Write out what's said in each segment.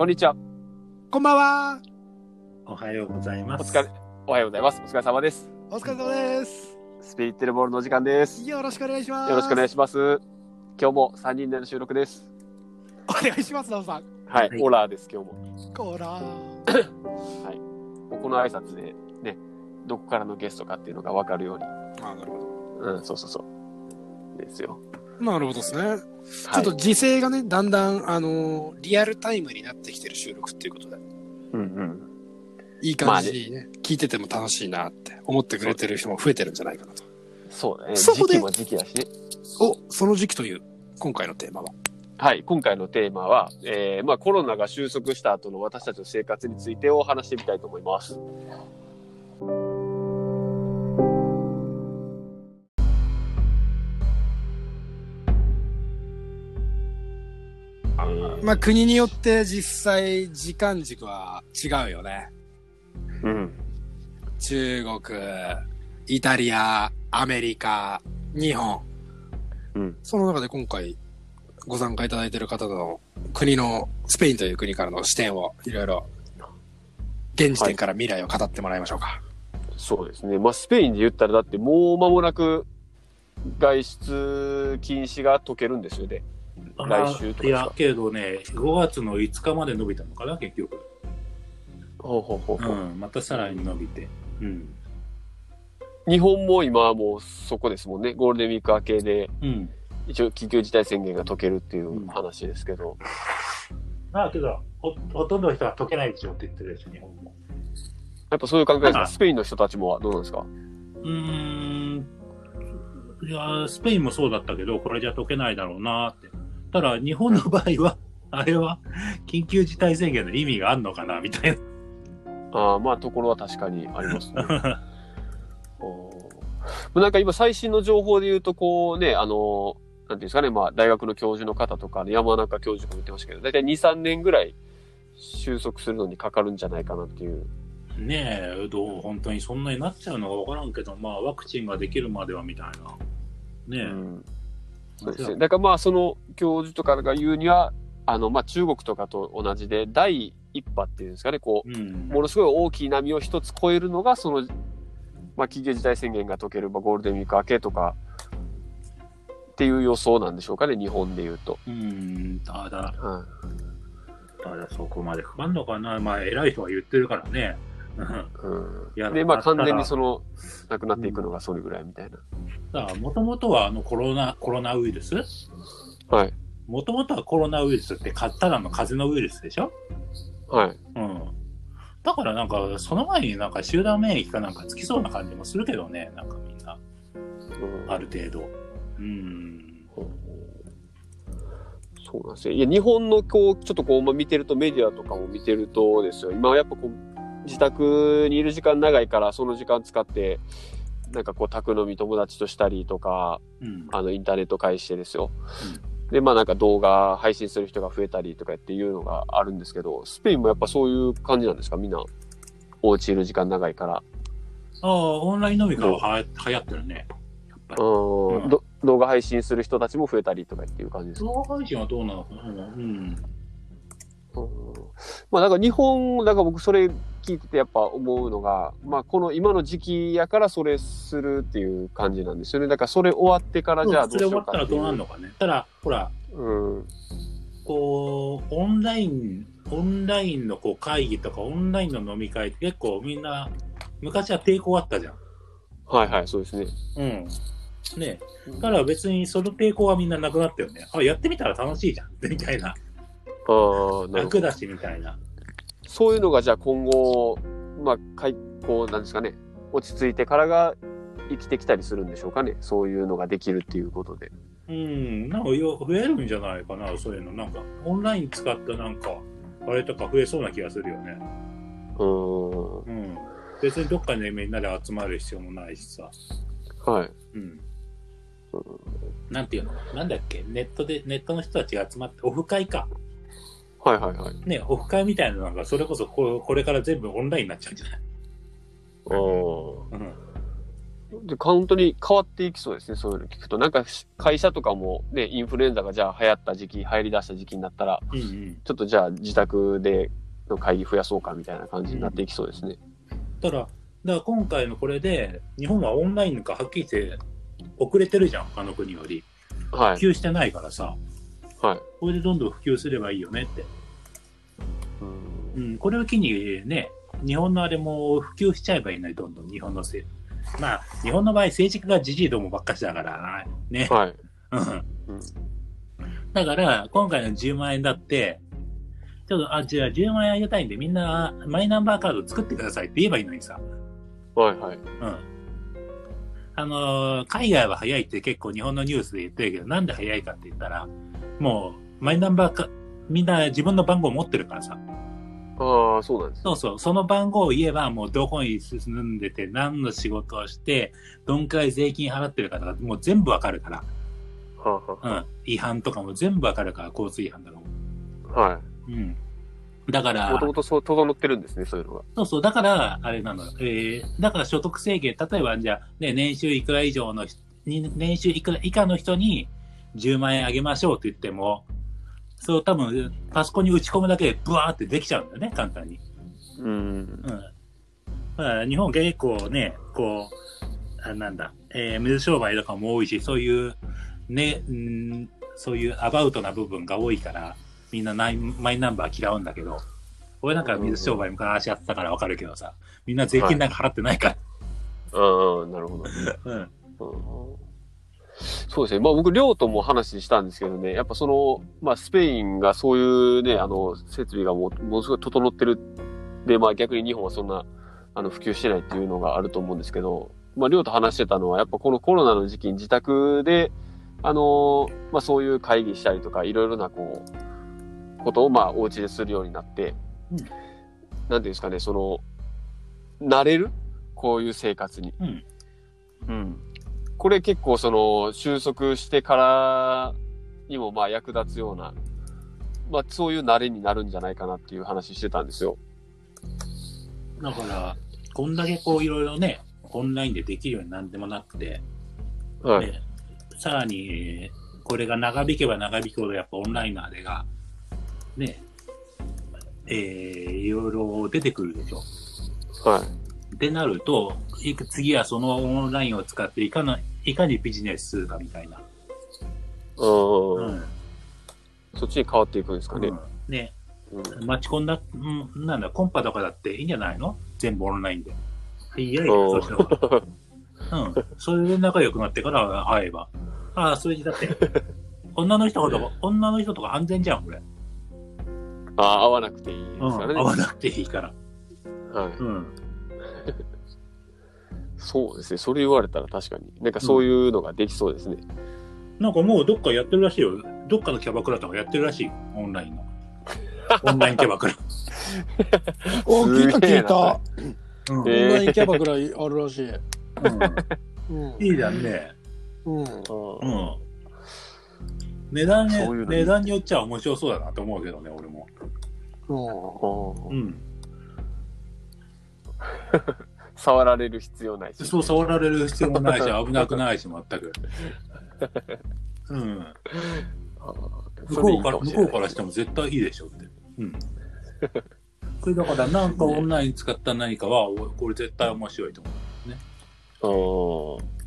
こんにちは。こんばんは。おはようございます。お疲れ、おはようございます。お疲れ様です。お疲れ様です。スピリッテルボールのお時間です。よよろしくお願いします。ろしくお願いします。今日も3人での収録です。お願いします、なおさん。はい、はいオラーです、今日も。こら。もうこの挨拶でね、どこからのゲストかっていうのが分かるように。あ、なるほうん、そうそうそう。ですよ。ど。なるほどですね。はい、ちょっと時勢がね、だんだん、あのーリアルタイムになってきてる収録っていうことで、うんうん。いい感じにね、聞いてても楽しいなって思ってくれてる人も増えてるんじゃないかなと。そうだね。そこで時期も時期だしね。お、その時期という、今回のテーマは？はい、今回のテーマは、えー、まあコロナが収束した後の私たちの生活についてを話してみたいと思います。まあ、国によって実際、時間軸は違うよね。うん。中国、イタリア、アメリカ、日本。うん。その中で今回ご参加いただいている方の国のスペインという国からの視点をいろいろ現時点から未来を語ってもらいましょうか。そうですね。まあ、スペインで言ったら、だってもう間もなく外出禁止が解けるんですよね。あ来週とかいや、けどね、5月の5日まで伸びたのかな、結局。ほうほうほうほう。うん、またさらに伸びて。うん。日本も今はもうそこですもんね。ゴールデンウィーク明けで、うん。一応緊急事態宣言が解けるっていう話ですけど。まあ、けどほ、ほとんどの人は解けないでしょって言ってるでしょ、日本も。やっぱそういう考えですか？あスペインの人たちもどうなんですか？うーん。いや、スペインもそうだったけど、これじゃ解けないだろうなって。ただ、日本の場合は、あれは、緊急事態宣言の意味があるのかな、みたいな。ああ、まあ、ところは確かにありますね。おーなんか今最新の情報で言うと、こうね、あの、なんていうんですかね、まあ大学の教授の方とか、山中教授が言ってましたけど、大体2、3年ぐらい収束するのにかかるんじゃないかなっていう。ねえ、どう、本当にそんなになっちゃうのかわからんけど、まあ、ワクチンができるまではみたいな。ねえ。うんそうですね。だからまあその教授とかが言うには、あの、まあ中国とかと同じで、第一波っていうんですかね、こう、うん。ものすごい大きい波を一つ超えるのが、その、まあ、緊急事態宣言が解ける、まあ、ゴールデンウィーク明けとか、っていう予想なんでしょうかね、日本で言うと。うん、ただ、はただそこまでかかんのかな。まあ、偉い人は言ってるからね。うんで、まあ、完全にその、なくなっていくのがそれぐらいみたいな。だから、もともとはあのコロナ、コロナウイルス？はい。もともとはコロナウイルスってかただの風邪のウイルスでしょ？はい。うん。だからなんか、その前になんか集団免疫かなんかつきそうな感じもするけどね。なんかみんな、うんある程度。うん。そうなんですよ。いや、日本のこう、ちょっとこう、まあ、見てると、メディアとかも見てるとですよ、今はやっぱこう、自宅にいる時間長いから、その時間使って、なんかこう、宅飲み友達としたりとか、うん。あの、インターネット介してですよ。で、まあなんか動画配信する人が増えたりとかっていうのがあるんですけど、スペインもやっぱそういう感じなんですか？みんな、お家いる時間長いから。ああ、オンライン飲み会はは流行ってるね。やっぱり。うん動画配信する人たちも増えたりとかっていう感じですか、動画配信はどうなのかな？うん。うんまあだから日本、だから僕それ聞いててやっぱ思うのが、まあこの今の時期やからそれするっていう感じなんですよね。だからそれ終わってからじゃあどそうれ終しようかっていうわったらどうなるのかね。ただ、ほら、うん。こう、オンライン、オンラインのこう会議とか、オンラインの飲み会って結構みんな、昔は抵抗あったじゃん。はいはい、そうですね。うん。ねだから別にその抵抗はみんななくなったよね。あ、やってみたら楽しいじゃん。みたいな。楽。だし、みたいな。そういうのがじゃあ今後、まあ、開こうなんですかね、落ち着いてからが生きてきたりするんでしょうかね。そういうのができるっていうことで。うん。なんかよ増えるんじゃないかな、そういうの。なんか、オンライン使ったなんか、あれとか増えそうな気がするよね。うーん。うん。別にどっかにみんなで集まる必要もないしさ。はい。うん。なんていうの？なんだっけ？ネットで、ネットの人たちが集まって、オフ会か。はいはいはい。ね、オフ会みたいなのが、それこそここれから全部オンラインになっちゃうんじゃない？おうん。で、本当に変わっていきそうですね、そういうの聞くと。なんか、会社とかもね、インフルエンザがじゃあ流行った時期、流行り出した時期になったら、うんうん。ちょっとじゃあ自宅での会議増やそうかみたいな感じになっていきそうですね。ただ、だから今回のこれで、日本はオンラインがはっきり言って遅れてるじゃん、他の国より。はい。普及してないからさ、はい。これでどんどん普及すればいいよねって。うんうん、これを機にね、日本のあれも普及しちゃえばいいのに、どんどん日本のせい。まあ、日本の場合、政治家がじじいどもばっかしだから、ね。はい。うんだから、今回の10万円だって、ちょっと、あ、じゃあ10万円あげたいんで、みんなマイナンバーカード作ってくださいって言えばいいのにさ。はいはい。うん。あのー海外は早いって結構日本のニュースで言ってるけど、なんで早いかって言ったら、もう、マイナンバーカみんな自分の番号持ってるからさ。ああ、そうなんですね。そうそう、その番号を言えば、もうどこに進んでて、何の仕事をして、どんくらい税金払ってるかとか、もう全部わかるから。はあ、はうん。違反とかも全部わかるから、交通違反とかも。あ、はうん。だかい。もらと、もとそう、整ってるんですね、そういうのが。そうそう、だから、あれなのよ。えー、だから所得制限、例えばじゃあ、ね、年収いくら以上の年収いくら以下の人に10万円あげましょうって言っても、そう多分、パソコンに打ち込むだけでブワーってできちゃうんだよね、簡単に。うん。うん。だから日本結構ね、こう、あなんだ、えー水商売とかも多いし、そういう、ね、うん、そういうアバウトな部分が多いから、みんなマイナンバー嫌うんだけど、俺なんか水商売昔やってたからわかるけどさ、みんな税金なんか払ってないから。ああ、なるほど。うん。うんそうですね。まあ僕、両とも話したんですけどね、やっぱその、まあスペインがそういうね、あの、設備がもう、ものすごい整ってる。で、まあ逆に日本はそんな、あの、普及してないっていうのがあると思うんですけど、まあ両と話してたのは、やっぱこのコロナの時期に自宅で、あの、まあそういう会議したりとか、いろいろなこう、ことをまあお家でするようになって、うんなんていうんですかね、その、慣れる？こういう生活に。うん。うん。これ結構その収束してからにもまあ役立つような、まあそういう慣れになるんじゃないかなっていう話してたんですよ。だから、こんだけこういろいろね、オンラインでできるようになんでもなくて、はい。ねさらに、これが長引けば長引くほどやっぱオンラインのあれが、ね、えー、いろいろ出てくるでしょ。はい。ってなると、いく次はそのオンラインを使っていかな、いかにビジネスするかみたいな。うん。うん。そっちに変わっていくんですかね。うんね、うん。待ち込んだ、うん、なんだ、コンパとかだっていいんじゃないの？全部オンラインで。いやいや、うんそうした方がうん。それで仲良くなってから会えば。ああ、それにだって、女の人ほど、女の人とか安全じゃん、これ。ああ、合わなくていいですうん。からね。会わなくていいから。はい。うん。そうですね。それ言われたら確かに。なんかそういうのができそうですね。なんかもうどっかやってるらしいよ。どっかのキャバクラとかやってるらしいよ。オンラインの。オンラインキャバクラ。お、聞いた聞いた。うんオンラインキャバクラあるらしい。うんうん。いいじゃんね。うん。うん。値段ねそういう、値段によっちゃ面白そうだなと思うけどね、俺も。うん。うん。触られる必要ないし。そう触られる必要もないし、危なくないし、全く。うん。向こうから、向こうからしても絶対いいでしょって。うん。これだから、なんかオンライン使った何かは、おこれ絶対面白いと思う。うん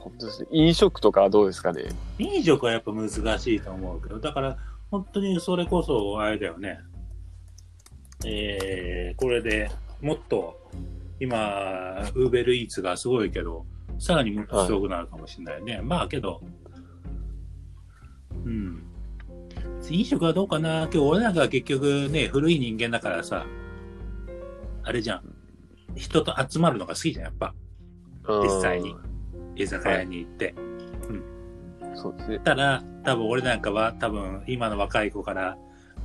本当ですね。飲食とかはどうですかね？飲食はやっぱ難しいと思うけど、だから、本当にそれこそ、あれだよね。えー、これでもっと、今、ウーベルイーツがすごいけど、さらにもっとすごくなるかもしれないね。まあけど、うん。飲食はどうかな？今日俺なんかは結局ね、古い人間だからさ、あれじゃん。人と集まるのが好きじゃん、やっぱ。うん実際に。居酒屋に行って。そうですね。たら、多分俺なんかは多分今の若い子から、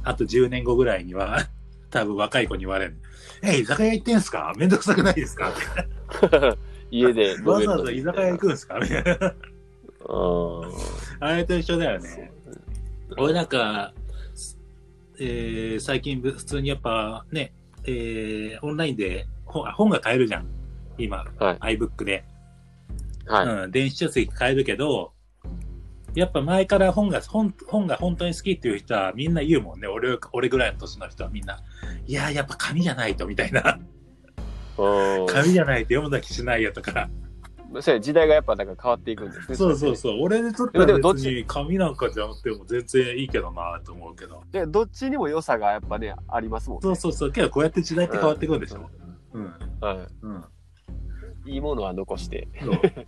あと10年後ぐらいには、多分若い子に言われる。え、居酒屋行ってんすか？めんどくさくないですか？家で飲 わざわざ居酒屋行くんすか？みたいな。うんあれと一緒だよね。俺なんか、えー最近普通にやっぱね、えーオンラインで本本が買えるじゃん。今、はい。iBook で。はい。うん、電子書籍買えるけど、やっぱ前から本が、本、本が本当に好きっていう人はみんな言うもんね。俺、俺ぐらいの年の人はみんな。いや、やっぱ紙じゃないと、みたいな。うん紙じゃないと読むだけしないよとか。そうや時代がやっぱだから変わっていくんですね。そうそうそう。俺にとっては別に紙なんかじゃなくても全然いいけどなと思うけど。でどっちにも良さがやっぱね、ありますもんね。そうそうそう。けどこうやって時代って変わっていくんでしょ。うん。はうん。い。いいものは残して、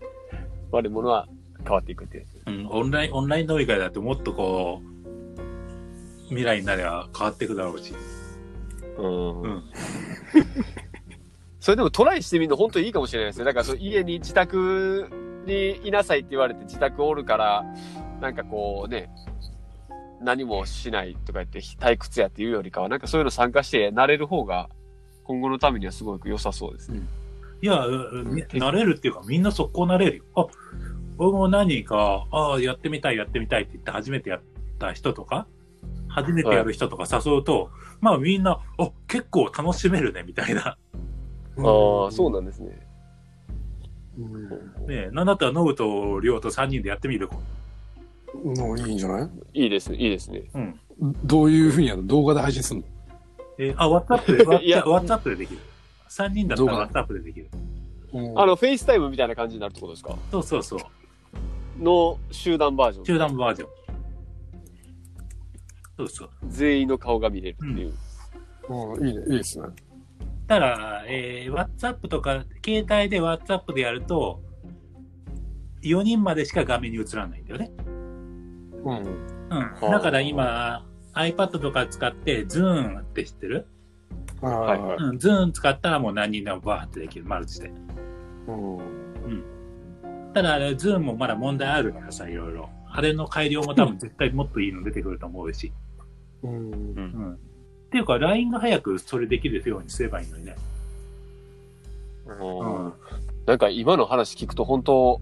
悪いものは変わっていくっていう。うん、オンライン、オンライン飲み会だってもっとこう、未来になれば変わっていくだろうし。うんうん。それでもトライしてみるの本当にいいかもしれないですね。だからその家に自宅にいなさいって言われて自宅おるから、なんかこうね、何もしないとか言って退屈やっていうよりかは、なんかそういうの参加して慣れる方が今後のためにはすごく良さそうですね。うんみ慣れるっていうかみんな速攻慣れるよ。あ、僕も何人か、ああ、やってみたい、やってみたいって言って初めてやった人とか、初めてやる人とか誘うと、まあみんな、あ、結構楽しめるね、みたいな。ああ、そうなんですね。うん。ねえ、なんだったらノブとリオと3人でやってみる？もういいんじゃない？いいですね、いいですね。うん。どういうふうにやる？の動画で配信するの？えーあ、ワッツアップで、いやワッツアップでできる。3人だったらワッツアップでできる。うんあの、 FaceTime みたいな感じになるってことですか？そうそうそう。の集団バージョン。中断バージョン。そうそう。全員の顔が見れるっていう。うんいいね、いいですね。ただ、えー、WhatsApp とか、携帯で WhatsApp でやると、4人までしか画面に映らないんだよね。うん。うん。あだから今、iPad とか使って、ズーンって知ってる？はいはい。うん、ズーン使ったらもう何人でもバーってできる、マルチで。うん。ただ、あれ、ズーンもまだ問題あるからさ、いろいろ。あれの改良も多分絶対もっといいの出てくると思うし。うん。うん。っていうか、LINE が早くそれできるようにすればいいのにね。うんなんか今の話聞くと本当、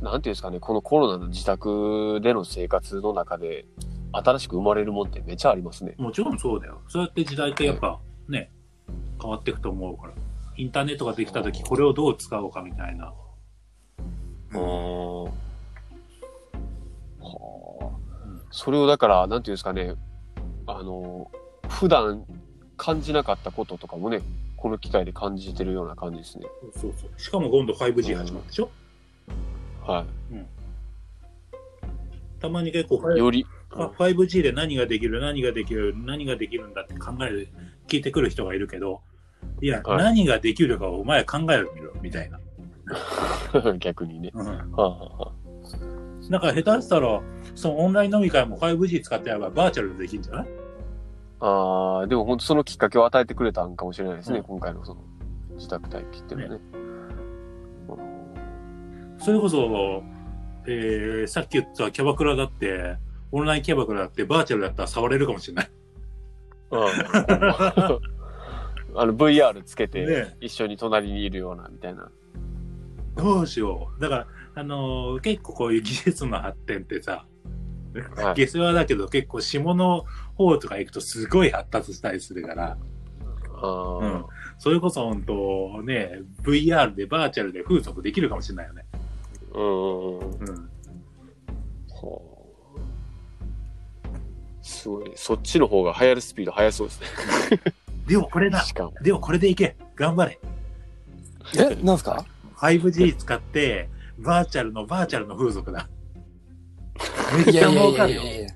なんていうんですかね、このコロナの自宅での生活の中で、新しく生まれるもんってめちゃありますね。もちろんそうだよ。そうやって時代ってやっぱね、変わっていくと思うから。インターネットができた時、これをどう使おうかみたいな。うん。はあ。それをだから、なんていうんですかね、あの、普段感じなかったこととかもね、この機会で感じてるような感じですね。そうそう。しかも今度 5G 始まるでしょ？はたまに結構い。より、あ 5G で何ができる、何ができる、何ができるんだって考える、聞いてくる人がいるけど、いや、はい何ができるかをお前考えるみろ、みたいな。逆にね。うん。はあ、はあはだから下手したら、そのオンライン飲み会も 5G 使ってやればバーチャルでできるんじゃない？あ、ああ、でも本当そのきっかけを与えてくれたんかもしれないですね、うん今回のその自宅待機っていうのはね。それこそ、えー、さっき言ったキャバクラだって、オンラインキャバクラだってバーチャルだったら触れるかもしれない。うんあの VR つけてね一緒に隣にいるようなみたいな。どうしよう。だから、あのー結構こういう技術の発展ってさ、はい下世話だけど結構下の方とか行くとすごい発達したりするから、あーうんそれこそ本当ね、VR でバーチャルで風俗できるかもしれないよね。うんうんうん。うん。はあすごい。そっちの方が流行るスピード速そうですね。でもこれだ。しかも。でもこれでいけ。頑張れ。え、なんすか？5G 使って、バーチャルのバーチャルの風俗だ。めっちゃいやいや儲かるよ。いやいや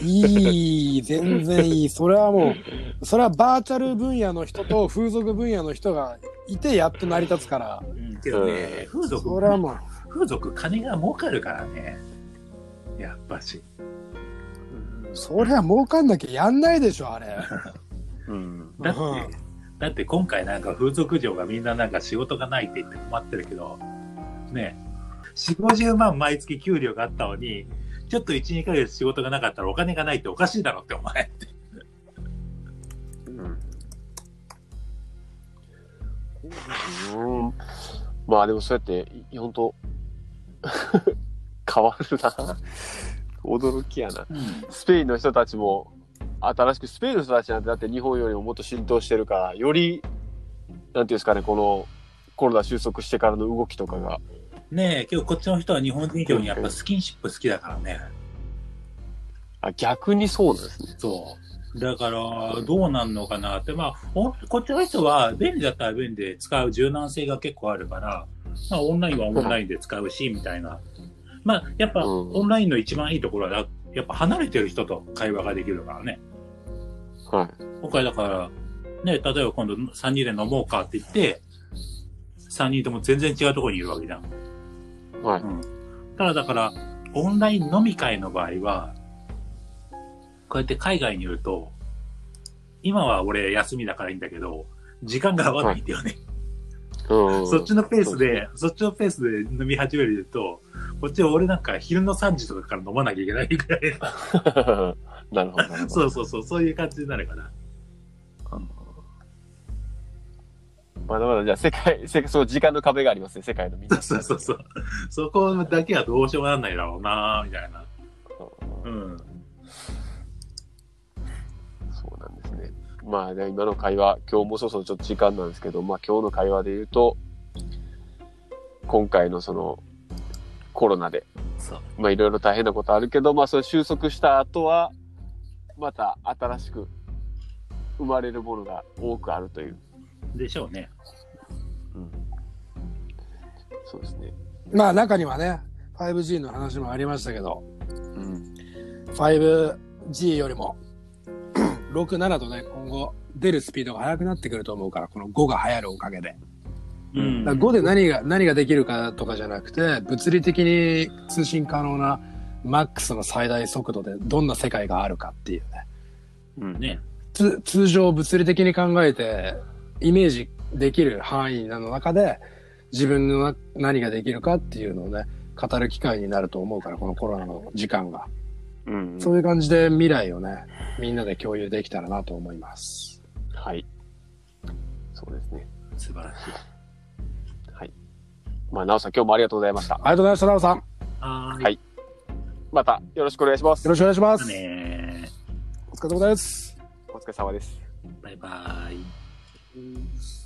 いい、全然いい。それはもう、それはバーチャル分野の人と風俗分野の人がいてやっと成り立つから、うん、けどね、風俗、それはもう、風俗金が儲かるからね。やっぱし。それは儲かんなきゃやんないでしょ、あれ。うん。だって、うんだって今回なんか風俗嬢がみんななんか仕事がないって言って困ってるけど、ね、4、50万毎月給料があったのに、ちょっと1、2ヶ月仕事がなかったらお金がないっておかしいだろってお前って。うん。まあでもそうやって、い本当 変わるな。驚きやな。スペインの人たちも、新しく、スペインの人たちなんてだって日本よりももっと浸透してるから、より、なんていうんですかね、このコロナ収束してからの動きとかが、ねえ、今日こっちの人は日本人以上にやっぱスキンシップ好きだからね。あ、逆にそうなんですね。そう。だから、どうなんのかなって、まあ、おこっちの人は便利だったら便利で使う柔軟性が結構あるから、まあ、オンラインはオンラインで使うし、みたいな。まあ、やっぱ、うんオンラインの一番いいところは、やっぱ離れてる人と会話ができるからね。はい。今回だから、ね、例えば今度3人で飲もうかって言って、3人とも全然違うところにいるわけじゃん。はい。うん。ただだから、オンライン飲み会の場合は、こうやって海外にいると、今は俺休みだからいいんだけど、時間が合わないんだよね。うん。そっちのペースで、そっちのペースで飲み始めると、こっちは俺なんか昼の3時とかから飲まなきゃいけないぐらい。なるほど。そうそうそう、そういう感じになるから。まだまだじゃあ世界、世界、そう時間の壁がありますね、世界のみんな。そうそうそう。そこだけはどうしようもなんないだろうなみたいな。ううんまあ、ね、今の会話、今日もそろそろちょっと時間なんですけど、まあ今日の会話で言うと、今回のそのコロナで、そう。まあいろいろ大変なことあるけど、まあそれ収束した後は、また新しく生まれるものが多くあるという。でしょうね。うん、そうですね。まあ中にはね、5G の話もありましたけど、うん。5G よりも6、7とね、今後出るスピードが速くなってくると思うから、この5が流行るおかげで。うん。だから5で何が、何ができるかとかじゃなくて、物理的に通信可能なマックスの最大速度でどんな世界があるかっていうね。うん。ね。つ通常物理的に考えて、イメージできる範囲の中で、自分のな何ができるかっていうのをね、語る機会になると思うから、このコロナの時間が。うん。そういう感じで未来をね、みんなで共有できたらなと思います。はい。そうですね。素晴らしい。はい。まあ、なおさん今日もありがとうございました。ありがとうございました、なおさん。よはーい。はいまたよろしくお願いします。ろしくお願いします。ねお疲れ様です。お疲れ様です。バイバイ。